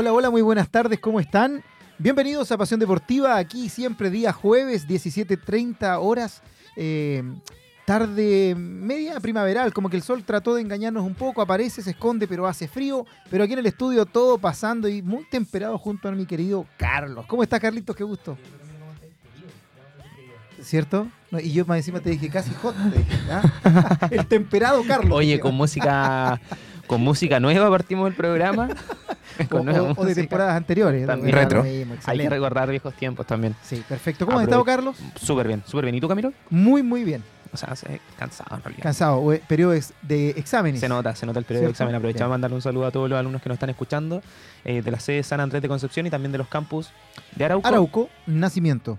Hola, hola, muy buenas tardes, ¿cómo están? Bienvenidos a Pasión Deportiva, aquí siempre día jueves, 17.30 horas, eh, tarde media primaveral, como que el sol trató de engañarnos un poco, aparece, se esconde, pero hace frío, pero aquí en el estudio todo pasando y muy temperado junto a mi querido Carlos. ¿Cómo está Carlitos? Qué gusto. ¿Cierto? No, y yo más encima te dije casi hot. te dije, ¿ah? El temperado Carlos. Oye, con música con música nueva partimos el programa. o, con o- o de temporadas anteriores. También. Retro. mismo, Hay que recordar viejos tiempos también. Sí, perfecto. ¿Cómo has estado, Carlos? Súper bien, súper bien. ¿Y tú, Camilo? Muy, muy bien. O sea, se- cansado en realidad. Cansado. Periodo ex- de exámenes. Se nota, se nota el periodo de examen. Aprovechamos de mandarle un saludo a todos los alumnos que nos están escuchando eh, de la sede San Andrés de Concepción y también de los campus de Arauco. Arauco, nacimiento.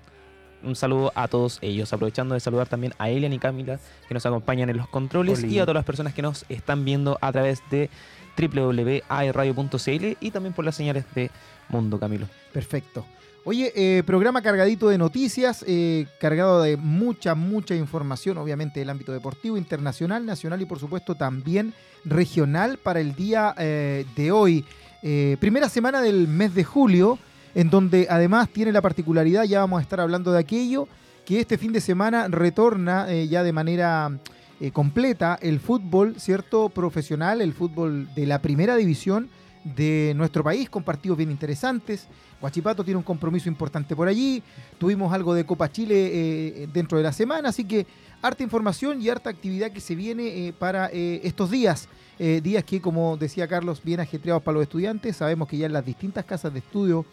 Un saludo a todos ellos. Aprovechando de saludar también a Elian y Camila que nos acompañan en los controles y a todas las personas que nos están viendo a través de www.aerradio.cl y también por las señales de Mundo Camilo. Perfecto. Oye, eh, programa cargadito de noticias, eh, cargado de mucha, mucha información, obviamente del ámbito deportivo, internacional, nacional y por supuesto también regional para el día eh, de hoy. Eh, primera semana del mes de julio, en donde además tiene la particularidad, ya vamos a estar hablando de aquello, que este fin de semana retorna eh, ya de manera eh, completa el fútbol, ¿cierto? Profesional, el fútbol de la primera división de nuestro país, con partidos bien interesantes. Guachipato tiene un compromiso importante por allí. Tuvimos algo de Copa Chile eh, dentro de la semana, así que harta información y harta actividad que se viene para estos días. Días que, como decía Carlos, bien ajetreados para los estudiantes. Sabemos que ya en las distintas casas de estudio,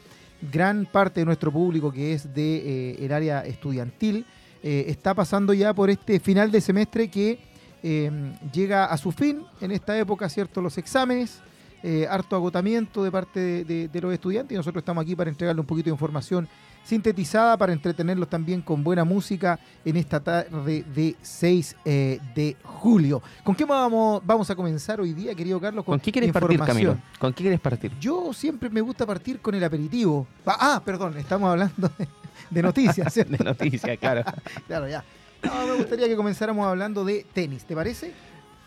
gran parte de nuestro público que es de eh, el área estudiantil eh, está pasando ya por este final de semestre que eh, llega a su fin en esta época, ¿cierto? Los exámenes, eh, harto agotamiento de parte de, de- de los estudiantes y nosotros estamos aquí para entregarle un poquito de información sintetizada para entretenerlos también con buena música en esta tarde de 6 eh, de julio. ¿Con qué vamos, vamos a comenzar hoy día, querido Carlos? ¿Con qué quieres partir. Camilo? ¿Con qué quieres partir? Yo siempre me gusta partir con el aperitivo. Ah, ah, perdón, estamos hablando de, de noticias, ¿cierto? De noticias, claro. Claro, ya. No, me gustaría que comenzáramos hablando de tenis, ¿te parece?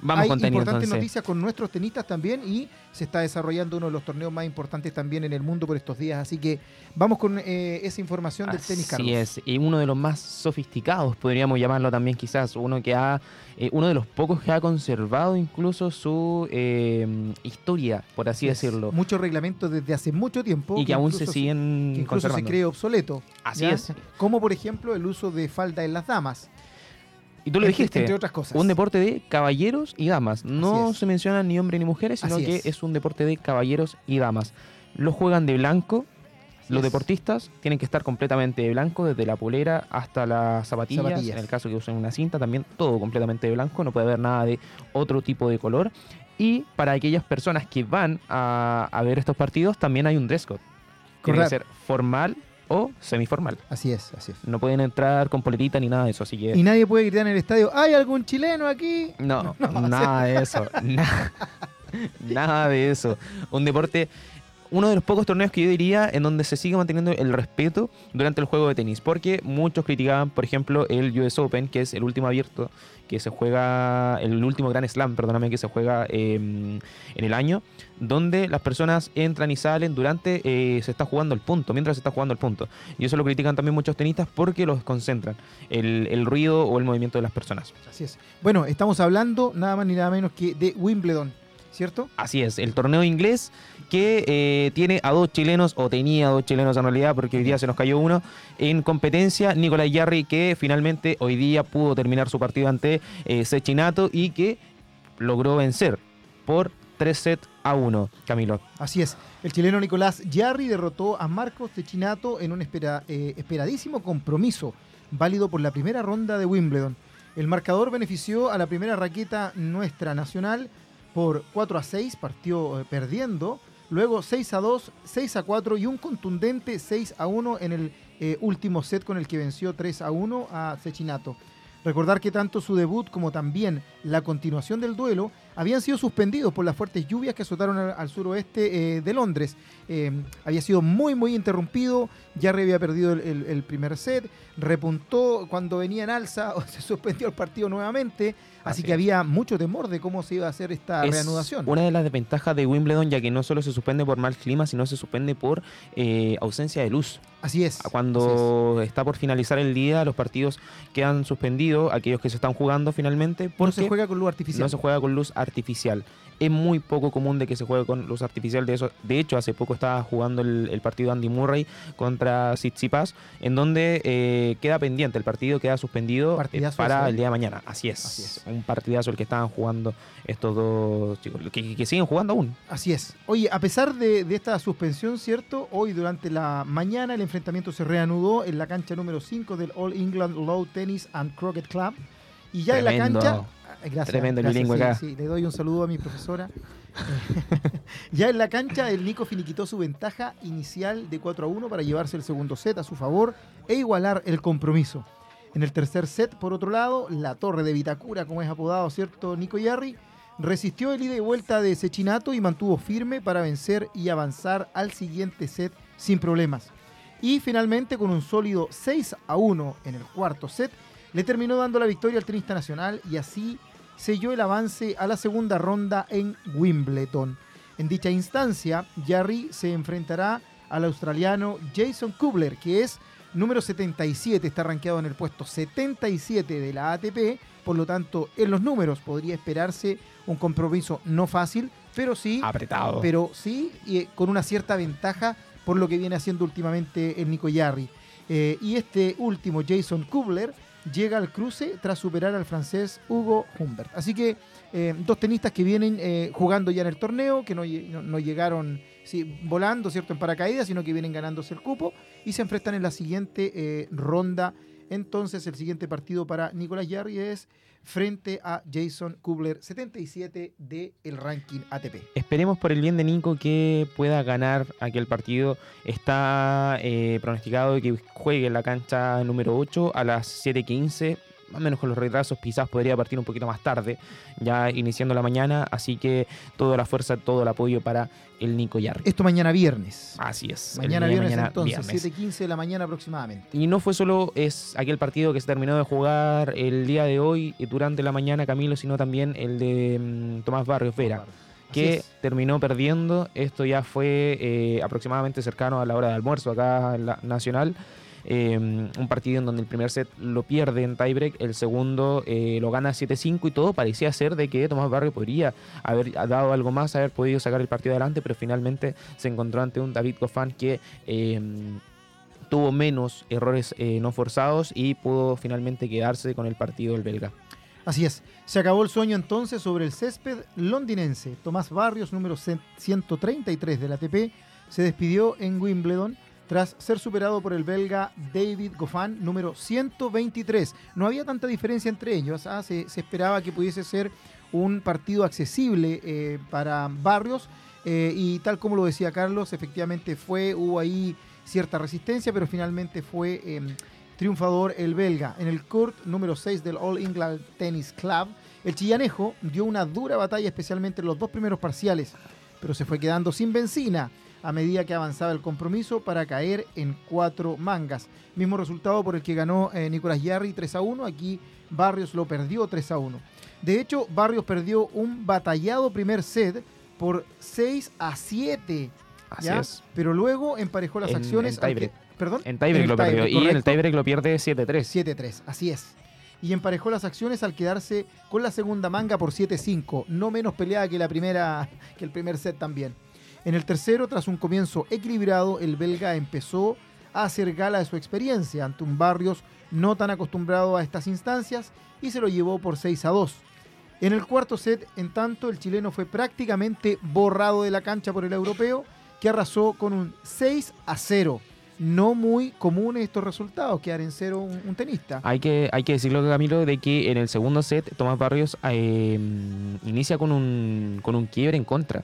Vamos Hay con tenis importantes entonces. noticias con nuestros tenistas también y se está desarrollando uno de los torneos más importantes también en el mundo por estos días. Así que vamos con eh, esa información del tenis, Carlos. Así es, y uno de los más sofisticados, podríamos llamarlo también quizás, uno que ha, eh, uno de los pocos que ha conservado incluso su eh, historia, por así Es decirlo, Muchos reglamentos desde hace mucho tiempo. y que aún se siguen que incluso se cree obsoleto. Así ¿ya? es. Como por ejemplo el uso de falda en las damas. Y tú lo Entre- dijiste, Entre otras cosas. un deporte de caballeros y damas. No se mencionan ni hombres ni mujeres, sino Así que es. es. un deporte de caballeros y damas. Lo juegan de blanco. Los deportistas tienen que estar completamente de blanco, desde la polera hasta las zapatillas, Zapatillas. en el caso que usen una cinta, también todo completamente de blanco, no puede haber nada de otro tipo de color. Y para aquellas personas que van a, a ver estos partidos, también hay un dress code. Tiene que ser formal o semiformal. Así es, así es. No pueden entrar con polerita ni nada de eso, así que... Y nadie puede gritar en el estadio, ¿hay algún chileno aquí? No, No, nada de eso. na- nada de eso. Un deporte, uno de los pocos torneos que yo diría en donde se sigue manteniendo el respeto durante el juego de tenis. Porque muchos criticaban, por ejemplo, el US Open, que es el último abierto que se juega, el último Grand Slam, perdóname, que se juega eh, en el año, donde las personas entran y salen durante, eh, se está jugando el punto, mientras se está jugando el punto. Y eso lo critican también muchos tenistas porque los concentran, el, el ruido o el movimiento de las personas. Así es. Bueno, estamos hablando nada más ni nada menos que de Wimbledon, ¿cierto? Así es, el torneo inglés que eh, tiene a dos chilenos, o tenía dos chilenos en realidad, porque hoy día se nos cayó uno, en competencia, Nicolás Yarri, que finalmente hoy día pudo terminar su partido ante eh, Sechinato y que logró vencer por 3 sets a 1, Camilo. Así es. El chileno Nicolás Yarri derrotó a Marcos Techinato en un eh, esperadísimo compromiso, válido por la primera ronda de Wimbledon. El marcador benefició a la primera raqueta nuestra nacional por 4 a 6, partió perdiendo. Luego 6 a 2, 6 a 4 y un contundente 6 a 1 en el eh, último set con el que venció 3 a 1 a Sechinato. Recordar que tanto su debut como también la continuación del duelo habían sido suspendidos por las fuertes lluvias que azotaron al, al suroeste eh, de Londres. Eh, había sido muy, muy interrumpido. Jarry había perdido el, el- el primer set, repuntó cuando venía en alza, se suspendió el partido nuevamente. Así, Así que había mucho temor de cómo se iba a hacer esta Es reanudación. Una de las desventajas de Wimbledon, ya que no solo se suspende por mal clima, sino se suspende por eh, ausencia de luz. Así es. así es. Cuando está por finalizar el día, los partidos quedan suspendidos, aquellos que se están jugando finalmente, No porque se juega con luz artificial. no se juega con luz artificial. Es muy poco común de que se juegue con luz artificial. De, eso, de hecho, hace poco estaba jugando el, el partido Andy Murray contra Tsitsipas, en donde eh, queda pendiente, el partido queda suspendido eh, Partidazo para el día de mañana. Así es. Así es. Un partidazo el que estaban jugando estos dos chicos, que, que siguen jugando aún. Así es. Oye, a pesar de, de esta suspensión, ¿cierto? Hoy durante la mañana el enfrentamiento se reanudó en la cancha número 5 del All England Low Tennis and Croquet Club. Y ya Tremendo. en la cancha... Ah, Gracias, Tremendo gracias, bilingüe sí, acá. sí, le doy un saludo a mi profesora. ya en la cancha el Nico finiquitó su ventaja inicial de 4 a 1 para llevarse el segundo set a su favor e igualar el compromiso. En el tercer set, por otro lado, la torre de Vitacura, como es apodado, ¿cierto? Nico Yarri, resistió el ida y vuelta de Sechinato y mantuvo firme para vencer y avanzar al siguiente set sin problemas. Y finalmente, con un sólido 6 a 1 en el cuarto set, le terminó dando la victoria al tenista nacional y así selló el avance a la segunda ronda en Wimbledon. En dicha instancia, Jarry se enfrentará al australiano Jason Kubler, que es número 77, está rankeado en el puesto 77 de la ATP, por lo tanto, en los números podría esperarse un compromiso no fácil, pero sí Apretado. pero sí y, eh, con una cierta ventaja por lo que viene haciendo últimamente el Nico Yarri. Eh, y este último, Jason Kubler, llega al cruce tras superar al francés Hugo Humbert. Así que eh, dos tenistas que vienen eh, jugando ya en el torneo, que no, no llegaron sí, volando, ¿cierto?, en paracaídas, sino que vienen ganándose el cupo y se enfrentan en la siguiente eh, ronda. Entonces, el siguiente partido para Nicolás Yarri es frente a Jason Kubler, 77 del ranking ATP. Esperemos por el bien de Nico que pueda ganar aquel partido. Está eh, pronosticado que juegue en la cancha número 8 a las 7.15. Más o menos con los retrasos, quizás podría partir un poquito más tarde, ya iniciando la mañana. Así que toda la fuerza, todo el apoyo para el Nico Yarri. Esto mañana viernes. Así es. Mañana viernes mañana, entonces, viernes. 7.15 de la mañana aproximadamente. Y no fue solo es aquel partido que se terminó de jugar el día de hoy y durante la mañana, Camilo, sino también el de mm, Tomás Barrios Vera, Así que es. terminó perdiendo. Esto ya fue eh, aproximadamente cercano a la hora de almuerzo acá en la Nacional. Eh, un partido en donde el primer set lo pierde en tiebreak, el segundo eh, lo gana 7-5 y todo parecía ser de que Tomás Barrio podría haber dado algo más, haber podido sacar el partido adelante, pero finalmente se encontró ante un David Goffin que eh, tuvo menos errores eh, no forzados y pudo finalmente quedarse con el partido el belga. Así es. Se acabó el sueño entonces sobre el césped londinense. Tomás Barrios, número 133 del ATP, se despidió en Wimbledon tras ser superado por el belga David Goffin, número 123. No había tanta diferencia entre ellos. ¿ah? Se, esperaba que pudiese ser un partido accesible eh, para Barrios. eh, y tal como lo decía Carlos, efectivamente fue, hubo ahí cierta resistencia, pero finalmente fue eh, triunfador el belga. En el court número 6 del All England Tennis Club, el chillanejo dio una dura batalla, especialmente en los dos primeros parciales, pero se fue quedando sin benzina a medida que avanzaba el compromiso para caer en cuatro mangas. Mismo resultado por el que ganó eh, Nicolás Yarri 3 a 1. Aquí Barrios lo perdió 3 a 1. De hecho, Barrios perdió un batallado primer set por 6 a 7. Así ¿ya? es. Pero luego emparejó las En- acciones. en tiebreak. aunque- Perdón. En tiebreak lo perdió y en el tiebreak lo pierde 7-3. 7-3, así es. Y emparejó las acciones al quedarse con la segunda manga por 7-5, no menos peleada que la primera, que el primer set también. En el tercero, tras un comienzo equilibrado, el belga empezó a hacer gala de su experiencia ante un Barrios no tan acostumbrado a estas instancias y se lo llevó por 6 a 2. En el cuarto set, en tanto, el chileno fue prácticamente borrado de la cancha por el europeo, que arrasó con un 6 a 0. No muy comunes estos resultados, quedar en cero un, tenista. Hay que, hay que decirlo, Camilo, de que en el segundo set Tomás Barrios eh, inicia con un, con un quiebre en contra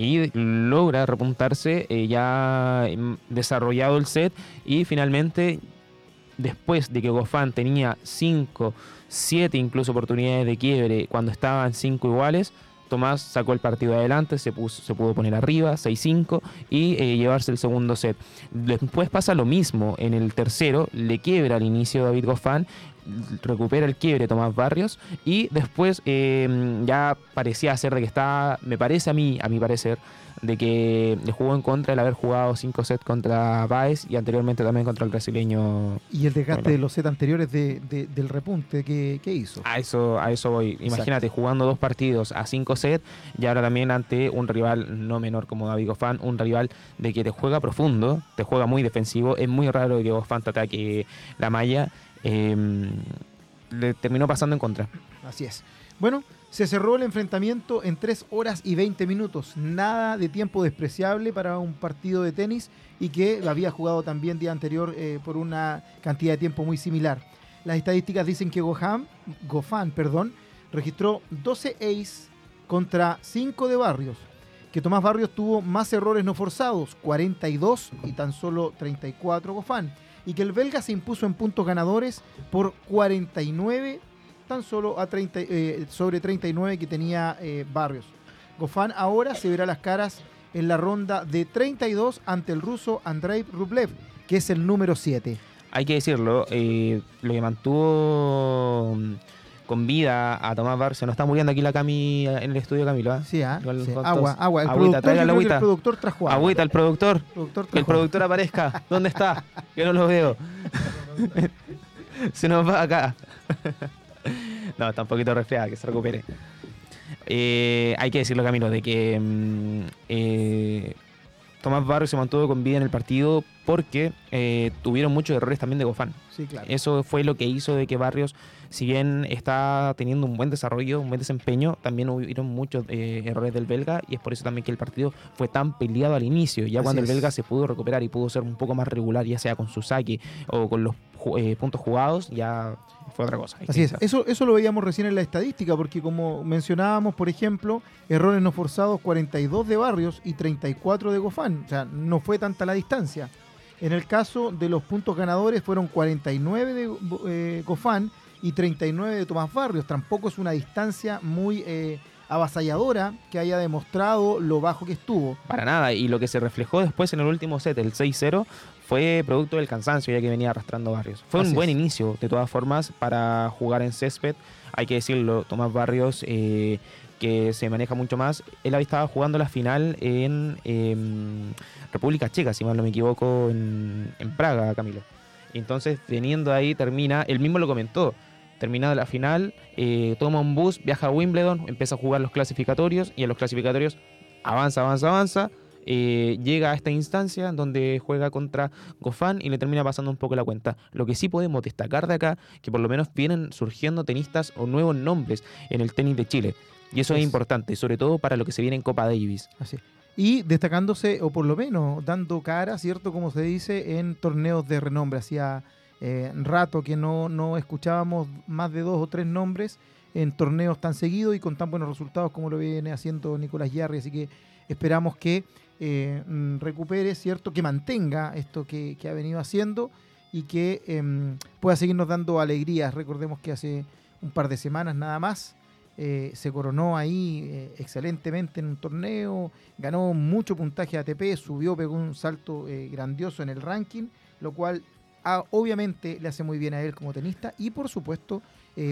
y logra repuntarse eh, ya em, desarrollado el set y finalmente después de que Goffin tenía 5, 7 incluso oportunidades de quiebre cuando estaban 5 iguales, Tomás sacó el partido adelante, se, puso, se pudo poner arriba, 6-5, y eh, llevarse el segundo set. Después pasa lo mismo en el tercero, le quiebra al inicio David Goffin, recupera el quiebre Tomás Barrios y después eh, ya parecía ser de que estaba, me parece a mí, a mi parecer, de que le jugó en contra el haber jugado 5 sets contra Baez y anteriormente también contra el brasileño. Y el desgaste de los sets anteriores de, del repunte que, hizo. A eso, a eso voy. Imagínate, jugando dos partidos a 5 sets y ahora también ante un rival no menor como David Goffin, un rival de que te juega profundo, te juega muy defensivo. Es muy raro que Goffin te ataque la malla. Em, le terminó pasando en contra. Así es. Bueno, se cerró el enfrentamiento en 3 horas y 20 minutos. Nada de tiempo despreciable para un partido de tenis y que había jugado también día anterior eh, por una cantidad de tiempo muy similar. Las estadísticas dicen que Gohan, Gofan perdón, registró 12 ace contra 5 de Barrios. Que Tomás Barrios tuvo más errores no forzados, 42 y tan solo 34 Gofan. Y que el belga se impuso en puntos ganadores por 49 tan solo a 30, eh, sobre 39 que tenía eh, Barrios. Gofán ahora se verá las caras en la ronda de 32 ante el ruso Andrei Rublev, que es el número 7. Hay que decirlo, eh, lo que mantuvo con vida a Tomás Barrios, se nos está muriendo aquí la Cami en el estudio Camilo. ¿eh? Sí, ¿ah? agua, agua. El agüita, productor, la agüita. El productor trajo agua. Agüita, el productor. que el productor aparezca. ¿Dónde está? Yo no lo veo. se nos va acá. no, está un poquito resfriada, que se recupere. Eh, hay que decirlo, Camilo, de que mm, eh, Tomás Barrios se mantuvo con vida en el partido porque eh, tuvieron muchos errores también de Gofán. Sí, claro. Eso fue lo que hizo de que Barrios, si bien está teniendo un buen desarrollo, un buen desempeño, también hubieron muchos errores del belga y es por eso también que el partido fue tan peleado al inicio. Ya cuando el belga se pudo recuperar y pudo ser un poco más regular, ya sea con su saque o con los puntos jugados, ya fue otra cosa. Así es, eso, eso lo veíamos recién en la estadística, porque como mencionábamos, por ejemplo, errores no forzados 42 de Barrios y 34 de Gofán, o sea, no fue tanta la distancia. En el caso de los puntos ganadores fueron 49 de eh, Gofán y 39 de Tomás Barrios, tampoco es una distancia muy... Eh, avasalladora que haya demostrado lo bajo que estuvo. Para nada, y lo que se reflejó después en el último set, el 6-0, fue producto del cansancio ya que venía arrastrando Barrios. Fue un buen inicio, de todas formas, para jugar en césped. Hay que decirlo, Tomás Barrios, eh, que se maneja mucho más. Él había estado jugando la final en em, República Checa, si mal no me equivoco, en, Praga, Camilo. Entonces, teniendo ahí, termina, él mismo lo comentó, terminada la final, eh, toma un bus, viaja a Wimbledon, empieza a jugar los clasificatorios y en los clasificatorios avanza, avanza, avanza eh, llega a esta instancia donde juega contra Gofán y le termina pasando un poco la cuenta. Lo que sí podemos destacar de acá, que por lo menos vienen surgiendo tenistas o nuevos nombres en el tenis de Chile. Y eso es, importante, sobre todo para lo que se viene en Copa Davis. Así. Y destacándose, o por lo menos dando cara, ¿cierto? Como se dice, en torneos de renombre. Hacía eh, rato que no, no escuchábamos más de dos o tres nombres en torneos tan seguidos y con tan buenos resultados como lo viene haciendo Nicolás Yarri. Así que esperamos que eh, mm, recupere, ¿cierto? Que mantenga esto que, ha venido haciendo y que em, pueda seguirnos dando alegrías. Recordemos que hace un par de semanas nada más eh, se coronó ahí eh, excelentemente en un torneo, ganó mucho puntaje ATP, subió, pegó un salto grandioso en el ranking, lo cual ah, obviamente le hace muy bien a él como tenista y por supuesto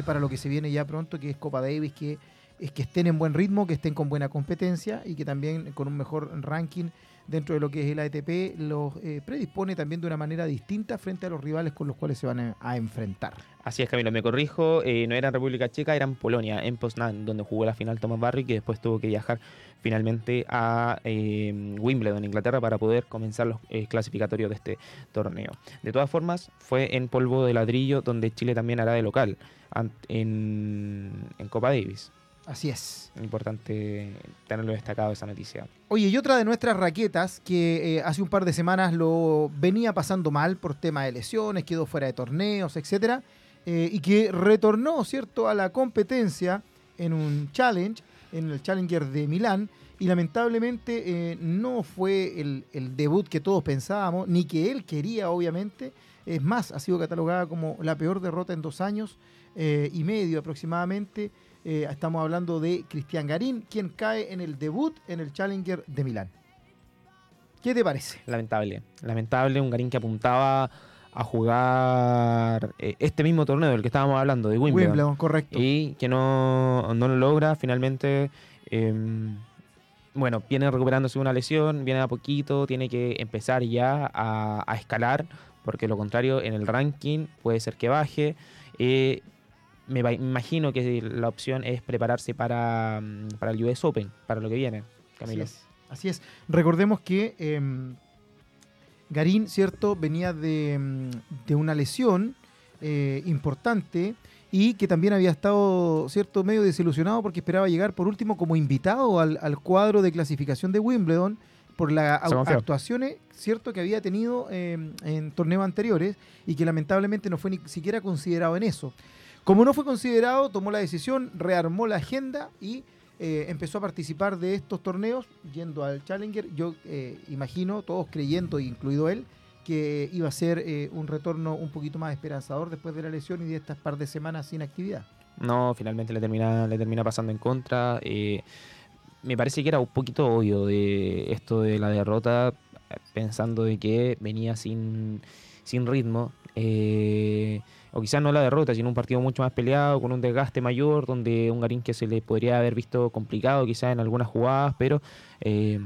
para lo que se viene ya pronto, que es Copa Davis, que es que estén en buen ritmo, que estén con buena competencia y que también con un mejor ranking dentro de lo que es el ATP los eh, predispone también de una manera distinta frente a los rivales con los cuales se van a, enfrentar. Así es, Camilo, me corrijo, eh, no era República Checa, era en Polonia, en Poznan, donde jugó la final Thomas Barry, que después tuvo que viajar finalmente a eh, Wimbledon, Inglaterra, para poder comenzar los clasificatorios de este torneo. De todas formas, fue en polvo de ladrillo, donde Chile también hará de local, en Copa Davis. Así es. Importante tenerlo destacado esa noticia. Oye, y otra de nuestras raquetas que eh, hace un par de semanas lo venía pasando mal por tema de lesiones, quedó fuera de torneos, etcétera, eh, y que retornó, ¿cierto?, a la competencia en un challenge, en el Challenger de Milán, y lamentablemente eh, no fue el, el, debut que todos pensábamos, ni que él quería, obviamente. Es más, ha sido catalogada como la peor derrota en dos años eh, y medio aproximadamente. Eh, estamos hablando de Cristian Garín, quien cae en el debut en el Challenger de Milán. ¿Qué te parece? Lamentable, lamentable, un Garín que apuntaba a jugar eh, este mismo torneo del que estábamos hablando, de Wimbledon. Wimbledon, correcto. Y que no, no lo logra finalmente. em, bueno, viene recuperándose una lesión, viene a poquito, tiene que empezar ya a, a escalar, porque lo contrario en el ranking puede ser que baje. Eh, me imagino que la opción es prepararse para, mm, para el US Open, para lo que viene, Camilo. Así es. Así es. Recordemos que em, Garín, ¿cierto? Venía de, em, de una lesión eh, importante y que también había estado, ¿cierto? Medio desilusionado porque esperaba llegar por último como invitado al, al cuadro de clasificación de Wimbledon por las actuaciones, ¿cierto? Que había tenido em, en torneos anteriores y que lamentablemente no fue ni siquiera considerado en eso. Como no fue considerado, tomó la decisión, rearmó la agenda y eh, empezó a participar de estos torneos yendo al Challenger. Yo eh, imagino, todos creyendo, incluido él, que iba a ser eh, un retorno un poquito más esperanzador después de la lesión y de estas par de semanas sin actividad. No, finalmente le termina, le termina pasando en contra. me parece que era un poquito obvio de esto de la derrota, pensando de que venía sin, sin ritmo. O quizás no la derrota, sino un partido mucho más peleado, con un desgaste mayor, donde un Garín que se le podría haber visto complicado quizás en algunas jugadas, pero eh,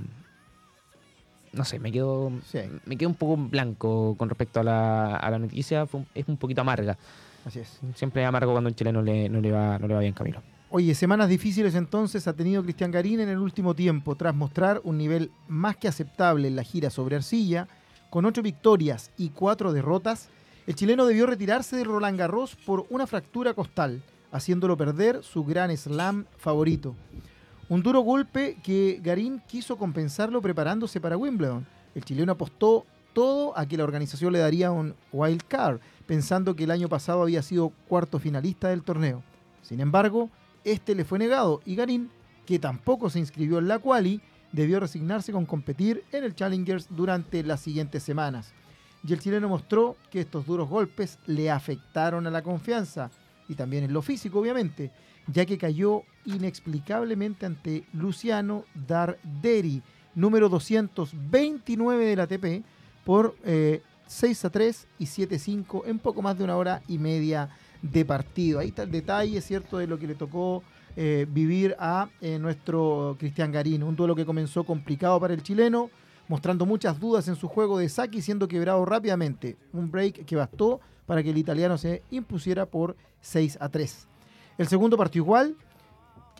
no sé, me quedo, Sí. me quedo un poco blanco con respecto a la, a la noticia, fue un- es un poquito amarga. Así es. Siempre es amargo cuando un chileno le, no, le va, no le va bien, Camilo. Oye, semanas difíciles entonces ha tenido Cristian Garín en el último tiempo, tras mostrar un nivel más que aceptable en la gira sobre arcilla, con ocho victorias y cuatro derrotas, el chileno debió retirarse de Roland Garros por una fractura costal, haciéndolo perder su gran slam favorito. Un duro golpe que Garín quiso compensarlo preparándose para Wimbledon. El chileno apostó todo a que la organización le daría un wild card, pensando que el año pasado había sido cuarto finalista del torneo. Sin embargo, este le fue negado y Garín, que tampoco se inscribió en la quali, debió resignarse con competir en el Challengers durante las siguientes semanas. Y el chileno mostró que estos duros golpes le afectaron a la confianza y también en lo físico, obviamente, ya que cayó inexplicablemente ante Luciano Darderi, número 229 de la ATP, por eh, 6 a 3 y 7 a 5 en poco más de una hora y media de partido. Ahí está el detalle, ¿cierto?, de lo que le tocó eh, vivir a eh, nuestro Cristian Garín. Un duelo que comenzó complicado para el chileno, mostrando muchas dudas en su juego de saque y siendo quebrado rápidamente. Un break que bastó para que el italiano se impusiera por 6 a 3. El segundo partió igual,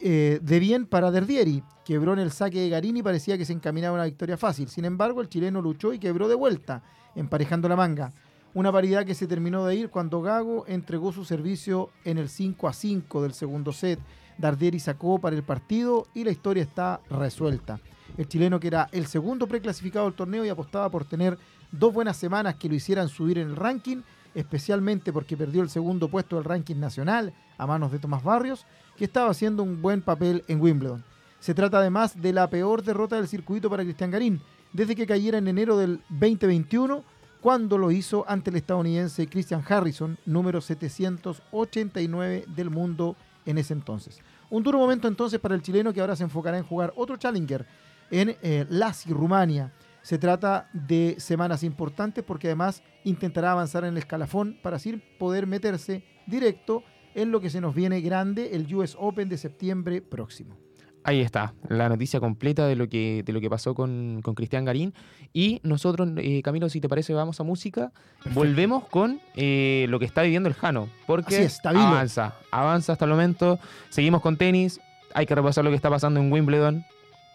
eh, de bien para Derdieri. Quebró en el saque de Garín y parecía que se encaminaba a una victoria fácil. Sin embargo, el chileno luchó y quebró de vuelta, emparejando la manga. Una paridad que se terminó de ir cuando Gago entregó su servicio en el 5 a 5 del segundo set. Dardieri sacó para el partido y la historia está resuelta. El chileno, que era el segundo preclasificado del torneo y apostaba por tener dos buenas semanas que lo hicieran subir en el ranking, especialmente porque perdió el segundo puesto del ranking nacional a manos de Tomás Barrios, que estaba haciendo un buen papel en Wimbledon. Se trata además de la peor derrota del circuito para Cristian Garín, desde que cayera en enero del 2021, cuando lo hizo ante el estadounidense Christian Harrison, número 789 del mundo en ese entonces. Un duro momento entonces para el chileno que ahora se enfocará en jugar otro Challenger en eh, Lasi, Rumania. Se trata de semanas importantes porque además intentará avanzar en el escalafón para así poder meterse directo en lo que se nos viene grande, el US Open de septiembre próximo. Ahí está, la noticia completa de lo que, de lo que pasó con, con Cristian Garín. Y nosotros, eh, Camilo, si te parece, vamos a música. Volvemos con eh, lo que está viviendo el Jano. Porque es, avanza, avanza hasta el momento. Seguimos con tenis. Hay que repasar lo que está pasando en Wimbledon.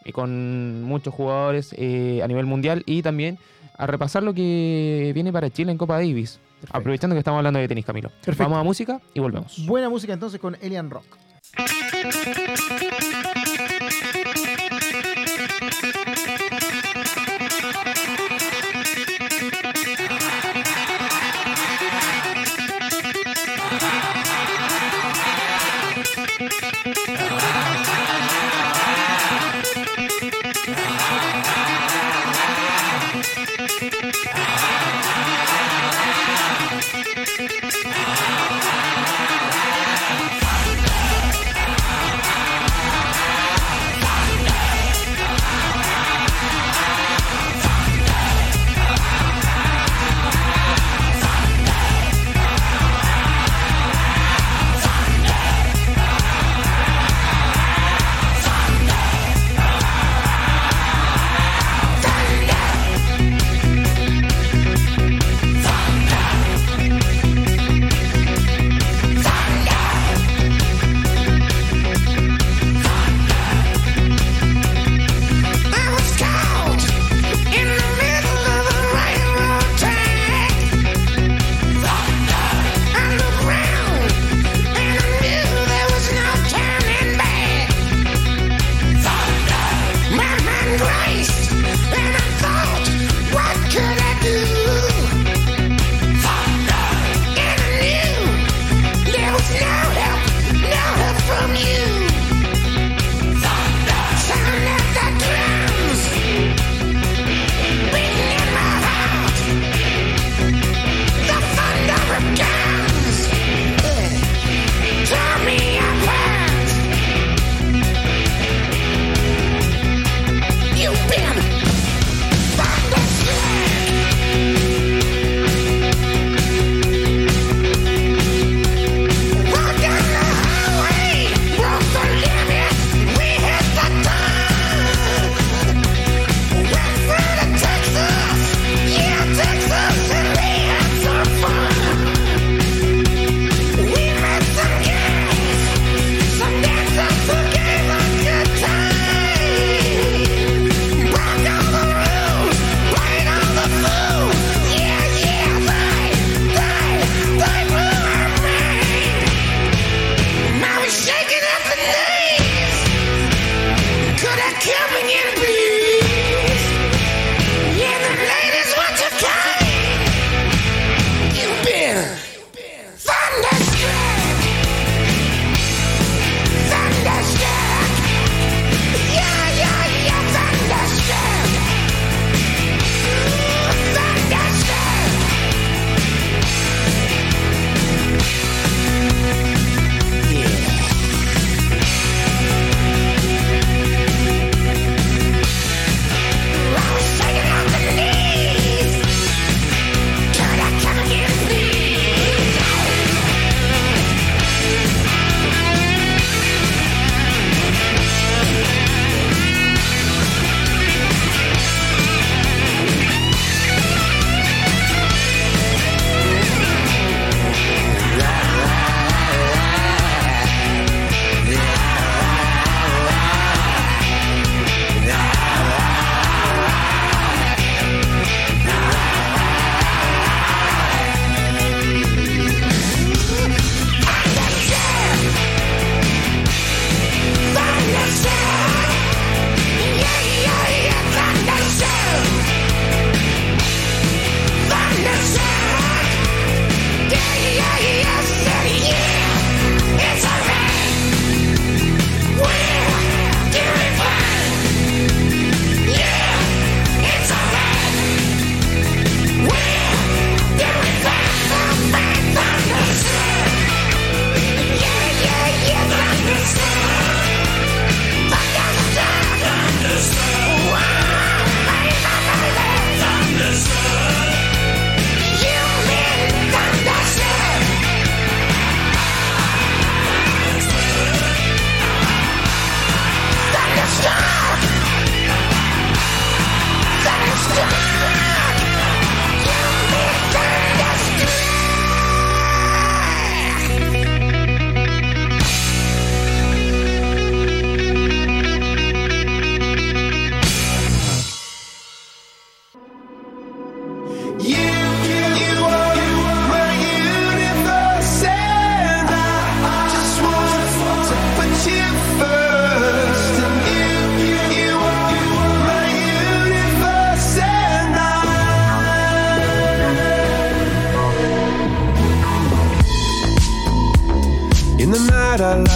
Y con muchos jugadores eh, a nivel mundial. Y también a repasar lo que viene para Chile en Copa Davis. Perfecto. Aprovechando que estamos hablando de tenis, Camilo. Perfecto. Vamos a música y volvemos. Buena música entonces con Elian Rock.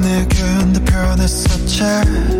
내겐 더 변했었지 길